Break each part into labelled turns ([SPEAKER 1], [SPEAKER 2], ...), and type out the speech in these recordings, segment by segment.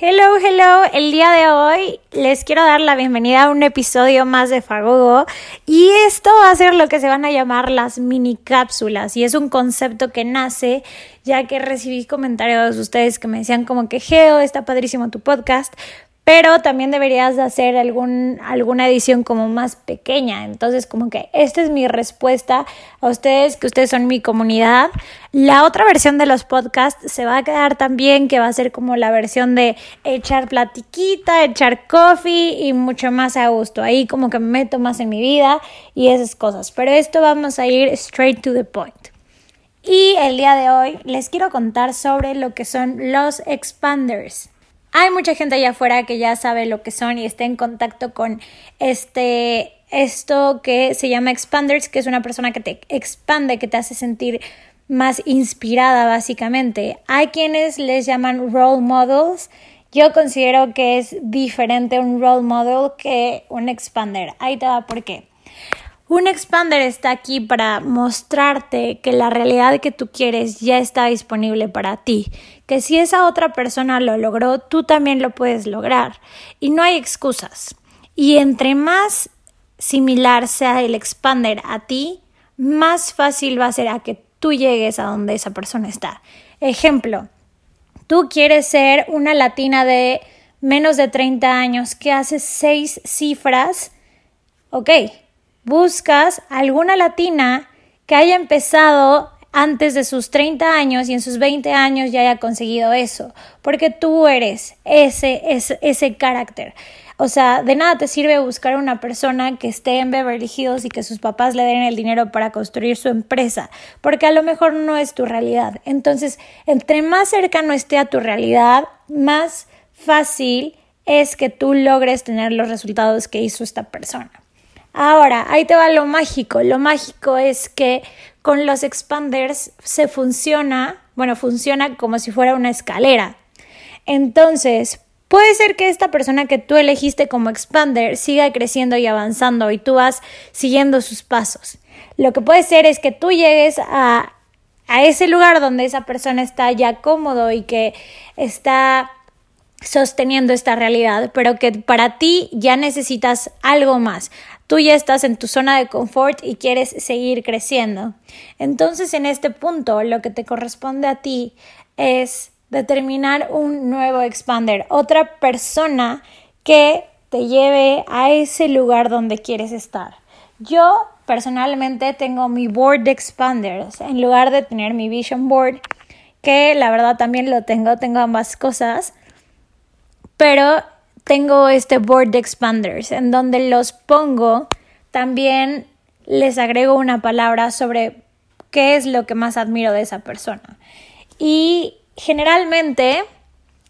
[SPEAKER 1] Hello, hello. El día de hoy les quiero dar la bienvenida a un episodio más de Fagogo. Y esto va a ser lo que se van a llamar las mini cápsulas. Y es un concepto que nace ya que recibí comentarios de ustedes que me decían como que Geo, está padrísimo tu podcast, pero también deberías de hacer algún, alguna edición como más pequeña. Entonces, como que esta es mi respuesta a ustedes, que ustedes son mi comunidad. La otra versión de los podcasts se va a quedar también, que va a ser como la versión de echar platiquita, echar coffee y mucho más a gusto. Ahí como que me meto más en mi vida y esas cosas. Pero esto vamos a ir straight to the point. Y el día de hoy les quiero contar sobre lo que son los expanders. Hay mucha gente allá afuera que ya sabe lo que son y está en contacto con este esto que se llama expanders, que es una persona que te expande, que te hace sentir más inspirada básicamente. Hay quienes les llaman role models. Yo considero que es diferente un role model que un expander. Ahí te va por qué. Un expander está aquí para mostrarte que la realidad que tú quieres ya está disponible para ti, que si esa otra persona lo logró, tú también lo puedes lograr. Y no hay excusas. Y entre más similar sea el expander a ti, más fácil va a ser que tú llegues a donde esa persona está. Ejemplo, tú quieres ser una latina de menos de 30 años que hace seis cifras, ok buscas alguna latina que haya empezado antes de sus 30 años y en sus 20 años ya haya conseguido eso, porque tú eres ese, ese, ese carácter. O sea, de nada te sirve buscar una persona que esté en Beverly Hills y que sus papás le den el dinero para construir su empresa, porque a lo mejor no es tu realidad. Entonces, entre más cercano esté a tu realidad, más fácil es que tú logres tener los resultados que hizo esta persona. Ahora, ahí te va lo mágico. Lo mágico es que con los expanders se funciona, bueno, funciona como si fuera una escalera. Entonces, puede ser que esta persona que tú elegiste como expander siga creciendo y avanzando y tú vas siguiendo sus pasos. Lo que puede ser es que tú llegues a, a ese lugar donde esa persona está ya cómodo y que está sosteniendo esta realidad, pero que para ti ya necesitas algo más, tú ya estás en tu zona de confort y quieres seguir creciendo. Entonces, en este punto, lo que te corresponde a ti es determinar un nuevo expander, otra persona que te lleve a ese lugar donde quieres estar. Yo personalmente tengo mi board de expanders en lugar de tener mi vision board, que la verdad también lo tengo, tengo ambas cosas, pero tengo este board de expanders en donde los pongo, también les agrego una palabra sobre qué es lo que más admiro de esa persona. Y generalmente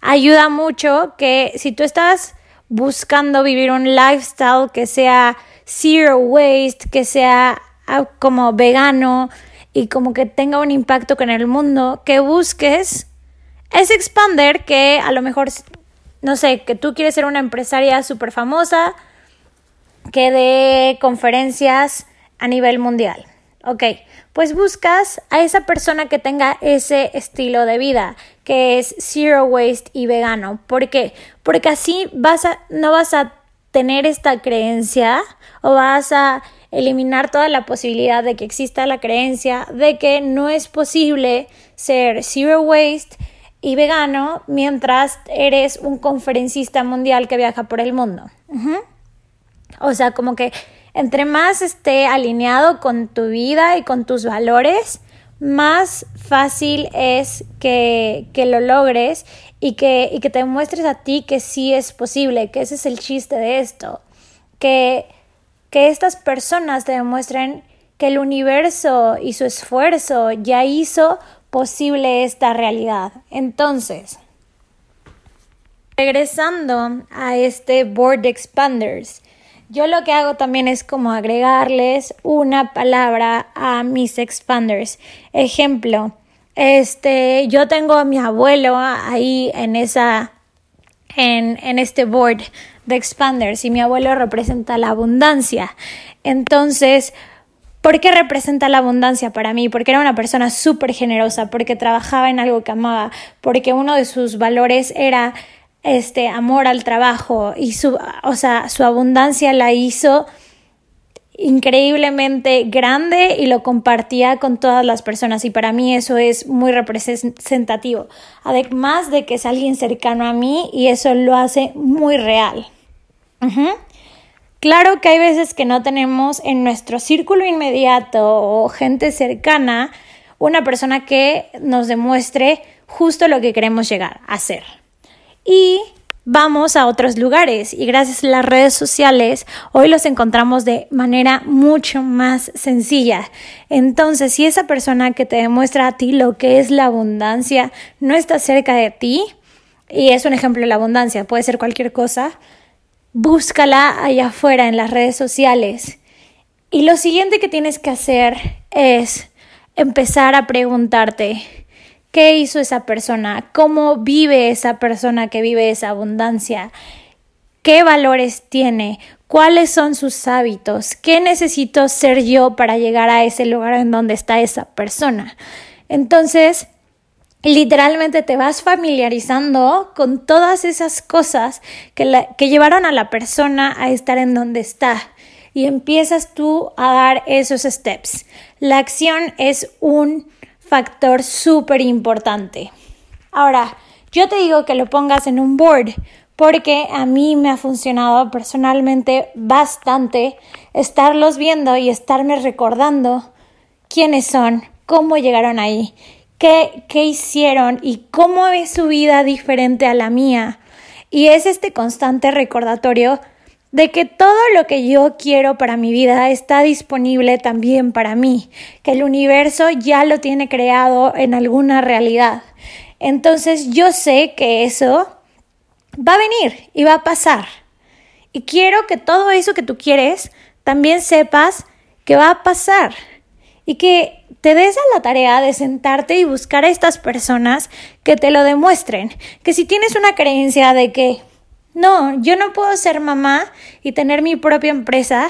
[SPEAKER 1] ayuda mucho que si tú estás buscando vivir un lifestyle que sea zero waste, que sea ah, como vegano y como que tenga un impacto con el mundo, que busques ese expander que a lo mejor no sé, que tú quieres ser una empresaria súper famosa que dé conferencias a nivel mundial. Ok, pues buscas a esa persona que tenga ese estilo de vida, que es zero waste y vegano. ¿Por qué? Porque así vas a, no vas a tener esta creencia o vas a eliminar toda la posibilidad de que exista la creencia de que no es posible ser zero waste y vegano mientras eres un conferencista mundial que viaja por el mundo. O sea, como que entre más esté alineado con tu vida y con tus valores, más fácil es que, que lo logres y que, y que te muestres a ti que sí es posible, que ese es el chiste de esto, que, que estas personas te demuestren que el universo y su esfuerzo ya hizo posible esta realidad. Entonces, regresando a este board expanders, yo lo que hago también es como agregarles una palabra a mis expanders. Ejemplo, este, yo tengo a mi abuelo ahí en esa, en, en este board de expanders y mi abuelo representa la abundancia. Entonces, ¿Por qué representa la abundancia para mí? Porque era una persona súper generosa, porque trabajaba en algo que amaba, porque uno de sus valores era este amor al trabajo y su, o sea, su abundancia la hizo increíblemente grande y lo compartía con todas las personas y para mí eso es muy representativo, además de que es alguien cercano a mí y eso lo hace muy real. Claro que hay veces que no tenemos en nuestro círculo inmediato o gente cercana una persona que nos demuestre justo lo que queremos llegar a ser. Y vamos a otros lugares y gracias a las redes sociales hoy los encontramos de manera mucho más sencilla. Entonces, si esa persona que te demuestra a ti lo que es la abundancia no está cerca de ti, y es un ejemplo de la abundancia, puede ser cualquier cosa, búscala allá afuera en las redes sociales. Y lo siguiente que tienes que hacer es empezar a preguntarte, ¿qué hizo esa persona? ¿Cómo vive esa persona que vive esa abundancia? ¿Qué valores tiene? ¿Cuáles son sus hábitos? ¿Qué necesito ser yo para llegar a ese lugar en donde está esa persona? Entonces, literalmente te vas familiarizando con todas esas cosas que, que llevaron a la persona a estar en donde está y empiezas tú a dar esos steps. La acción es un factor súper importante. Ahora, yo te digo que lo pongas en un board porque a mí me ha funcionado personalmente bastante estarlos viendo y estarme recordando quiénes son, cómo llegaron ahí qué, qué hicieron y cómo es su vida diferente a la mía. Y es este constante recordatorio de que todo lo que yo quiero para mi vida está disponible también para mí, que el universo ya lo tiene creado en alguna realidad. Entonces yo sé que eso va a venir y va a pasar. Y quiero que todo eso que tú quieres también sepas que va a pasar y que te des a la tarea de sentarte y buscar a estas personas que te lo demuestren. Que si tienes una creencia de que no, yo no puedo ser mamá y tener mi propia empresa,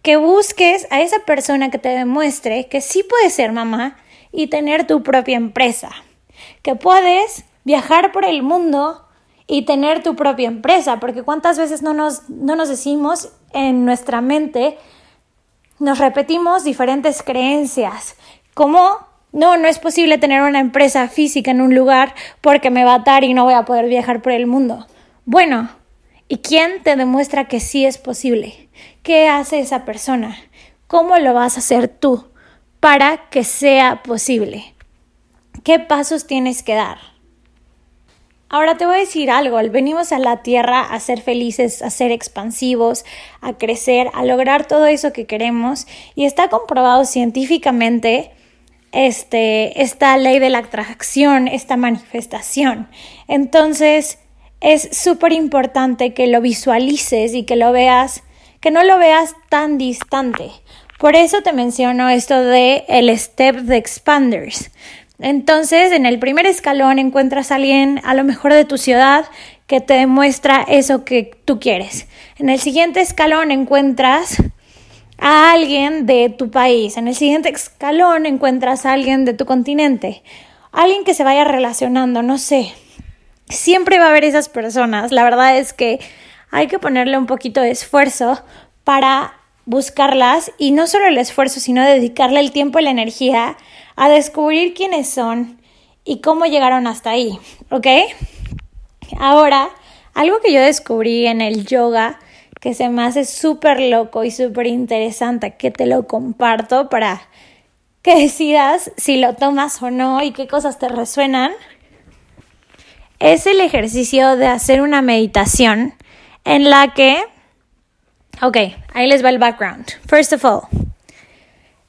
[SPEAKER 1] que busques a esa persona que te demuestre que sí puedes ser mamá y tener tu propia empresa. Que puedes viajar por el mundo y tener tu propia empresa, porque cuántas veces no nos, no nos decimos en nuestra mente, nos repetimos diferentes creencias ¿Cómo? No, no es posible tener una empresa física en un lugar porque me va a atar y no voy a poder viajar por el mundo. Bueno, ¿y quién te demuestra que sí es posible? ¿Qué hace esa persona? ¿Cómo lo vas a hacer tú para que sea posible? ¿Qué pasos tienes que dar? Ahora te voy a decir algo, venimos a la Tierra a ser felices, a ser expansivos, a crecer, a lograr todo eso que queremos y está comprobado científicamente este, esta ley de la atracción, esta manifestación. Entonces, es súper importante que lo visualices y que lo veas, que no lo veas tan distante. Por eso te menciono esto de el step de expanders. Entonces, en el primer escalón encuentras a alguien, a lo mejor de tu ciudad, que te demuestra eso que tú quieres. En el siguiente escalón encuentras a alguien de tu país. En el siguiente escalón encuentras a alguien de tu continente. Alguien que se vaya relacionando, no sé. Siempre va a haber esas personas. La verdad es que hay que ponerle un poquito de esfuerzo para buscarlas y no solo el esfuerzo, sino dedicarle el tiempo y la energía a descubrir quiénes son y cómo llegaron hasta ahí, ¿ok? Ahora, algo que yo descubrí en el yoga que se me hace súper loco y súper interesante, que te lo comparto para que decidas si lo tomas o no y qué cosas te resuenan, es el ejercicio de hacer una meditación en la que, ok, ahí les va el background. First of all,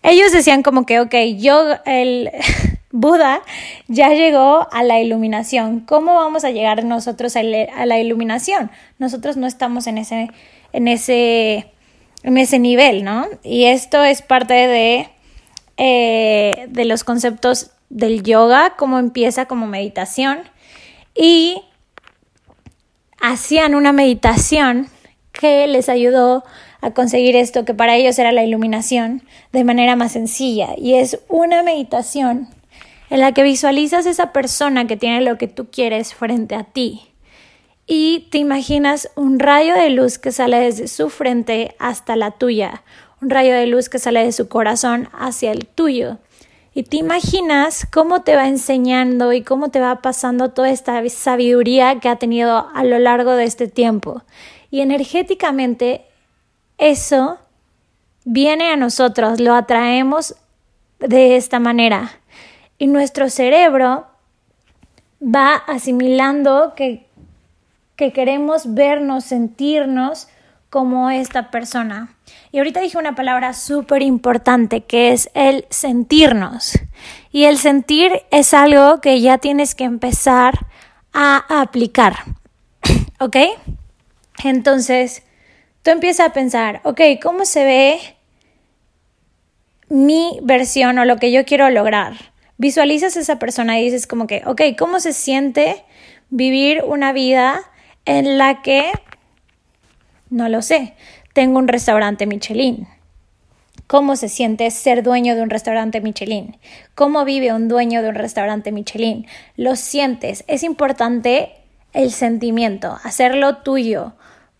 [SPEAKER 1] ellos decían como que, ok, yo, el Buda ya llegó a la iluminación. ¿Cómo vamos a llegar nosotros a la iluminación? Nosotros no estamos en ese en ese en ese nivel, ¿no? Y esto es parte de, eh, de los conceptos del yoga, cómo empieza como meditación. Y hacían una meditación que les ayudó a conseguir esto, que para ellos era la iluminación, de manera más sencilla. Y es una meditación en la que visualizas esa persona que tiene lo que tú quieres frente a ti. Y te imaginas un rayo de luz que sale desde su frente hasta la tuya, un rayo de luz que sale de su corazón hacia el tuyo. Y te imaginas cómo te va enseñando y cómo te va pasando toda esta sabiduría que ha tenido a lo largo de este tiempo. Y energéticamente eso viene a nosotros, lo atraemos de esta manera. Y nuestro cerebro va asimilando que, que queremos vernos, sentirnos como esta persona. Y ahorita dije una palabra súper importante que es el sentirnos. Y el sentir es algo que ya tienes que empezar a aplicar. ¿Ok? Entonces, tú empiezas a pensar, ok, ¿cómo se ve mi versión o lo que yo quiero lograr? Visualizas a esa persona y dices como que, ok, ¿cómo se siente vivir una vida en la que, no lo sé, tengo un restaurante Michelin. ¿Cómo se siente ser dueño de un restaurante Michelin? ¿Cómo vive un dueño de un restaurante Michelin? Lo sientes. Es importante el sentimiento, hacerlo tuyo,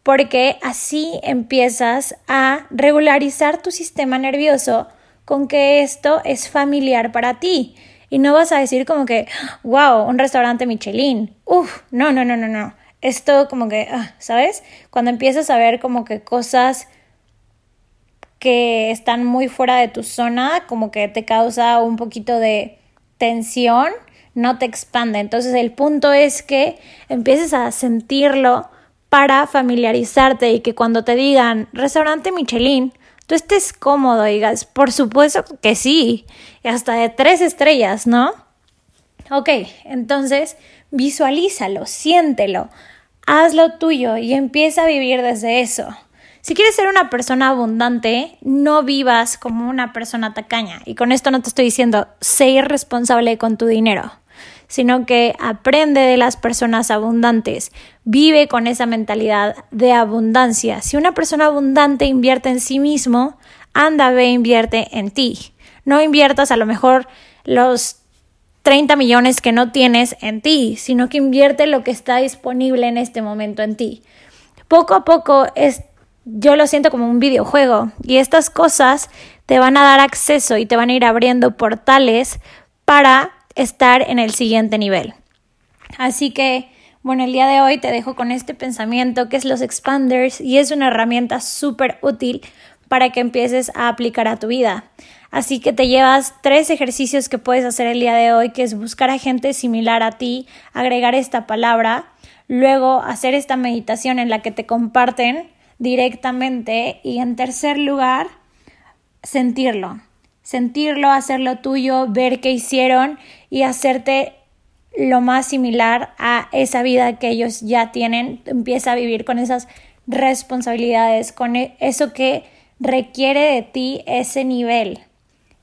[SPEAKER 1] porque así empiezas a regularizar tu sistema nervioso con que esto es familiar para ti. Y no vas a decir como que, wow, un restaurante Michelin. Uf, no, no, no, no, no esto como que, ah, ¿sabes? Cuando empiezas a ver como que cosas que están muy fuera de tu zona, como que te causa un poquito de tensión, no te expande. Entonces el punto es que empieces a sentirlo para familiarizarte y que cuando te digan restaurante Michelin, tú estés cómodo digas, por supuesto que sí, y hasta de tres estrellas, ¿no? Ok, entonces visualízalo, siéntelo, hazlo tuyo y empieza a vivir desde eso. Si quieres ser una persona abundante, no vivas como una persona tacaña. Y con esto no te estoy diciendo sé irresponsable con tu dinero, sino que aprende de las personas abundantes. Vive con esa mentalidad de abundancia. Si una persona abundante invierte en sí mismo, anda, ve, invierte en ti. No inviertas a lo mejor los 30 millones que no tienes en ti, sino que invierte lo que está disponible en este momento en ti. Poco a poco es, yo lo siento como un videojuego y estas cosas te van a dar acceso y te van a ir abriendo portales para estar en el siguiente nivel. Así que, bueno, el día de hoy te dejo con este pensamiento que es los expanders y es una herramienta súper útil para que empieces a aplicar a tu vida. Así que te llevas tres ejercicios que puedes hacer el día de hoy, que es buscar a gente similar a ti, agregar esta palabra, luego hacer esta meditación en la que te comparten directamente y en tercer lugar, sentirlo. Sentirlo, hacerlo tuyo, ver qué hicieron y hacerte lo más similar a esa vida que ellos ya tienen. Empieza a vivir con esas responsabilidades, con e-, eso que requiere de ti ese nivel.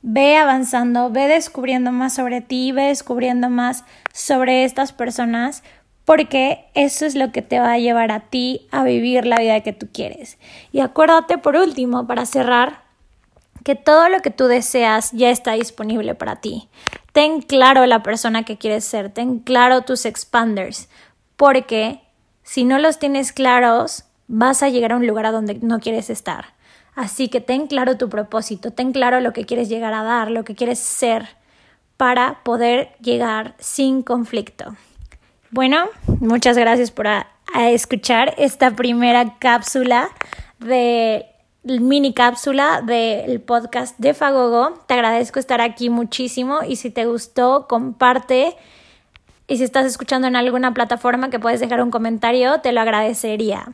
[SPEAKER 1] Ve avanzando, ve descubriendo más sobre ti, ve descubriendo más sobre estas personas, porque eso es lo que te va a llevar a ti a vivir la vida que tú quieres. Y acuérdate por último, para cerrar, que todo lo que tú deseas ya está disponible para ti. Ten claro la persona que quieres ser, ten claro tus expanders, porque si no los tienes claros, vas a llegar a un lugar a donde no quieres estar. Así que ten claro tu propósito, ten claro lo que quieres llegar a dar, lo que quieres ser para poder llegar sin conflicto. Bueno, muchas gracias por escuchar esta primera cápsula de mini cápsula del podcast de Fagogo. Te agradezco estar aquí muchísimo y si te gustó, comparte. Y si estás escuchando en alguna plataforma que puedes dejar un comentario, te lo agradecería.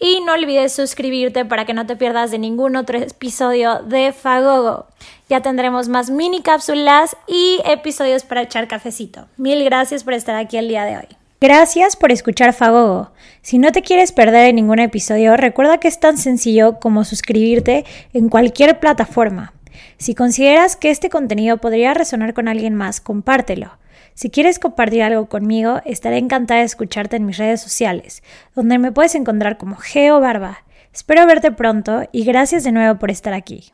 [SPEAKER 1] Y no olvides suscribirte para que no te pierdas de ningún otro episodio de Fagogo. Ya tendremos más mini cápsulas y episodios para echar cafecito. Mil gracias por estar aquí el día de hoy. Gracias por escuchar Fagogo. Si no te quieres perder en ningún episodio, recuerda que es tan sencillo como suscribirte en cualquier plataforma. Si consideras que este contenido podría resonar con alguien más, compártelo. Si quieres compartir algo conmigo, estaré encantada de escucharte en mis redes sociales, donde me puedes encontrar como Geo Barba. Espero verte pronto y gracias de nuevo por estar aquí.